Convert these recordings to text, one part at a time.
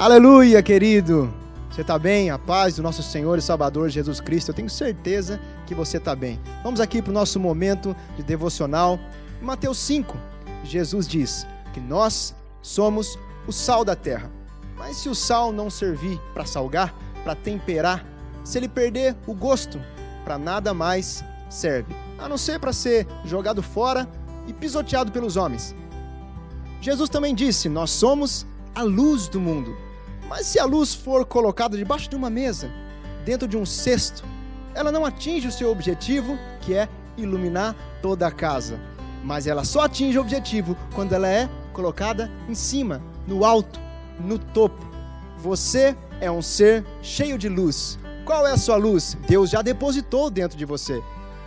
Aleluia, querido. Você está bem? A paz do nosso Senhor e Salvador Jesus Cristo. Eu tenho certeza que você está bem. Vamos aqui para o nosso momento de devocional. Em Mateus 5, Jesus diz que nós somos o sal da terra. Mas se o sal não servir para salgar, para temperar, se ele perder o gosto, para nada mais serve, a não ser para ser jogado fora e pisoteado pelos homens. Jesus também disse: Nós somos a luz do mundo. Mas se a luz for colocada debaixo de uma mesa, dentro de um cesto, ela não atinge o seu objetivo, que é iluminar toda a casa. Mas ela só atinge o objetivo quando ela é colocada em cima, no alto, no topo. Você é um ser cheio de luz. Qual é a sua luz? Deus já depositou dentro de você.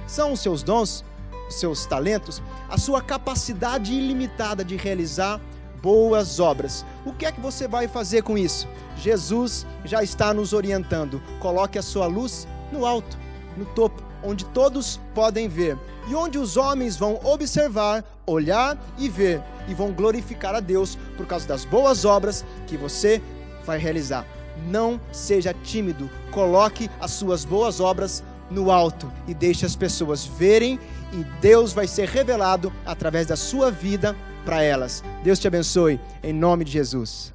São os seus dons, os seus talentos, a sua capacidade ilimitada de realizar boas obras. O que é que você vai fazer com isso? Jesus já está nos orientando. Coloque a sua luz no alto, no topo, onde todos podem ver e onde os homens vão observar, olhar e ver e vão glorificar a Deus por causa das boas obras que você vai realizar. Não seja tímido, coloque as suas boas obras no alto e deixe as pessoas verem e Deus vai ser revelado através da sua vida para elas. Deus te abençoe, em nome de Jesus.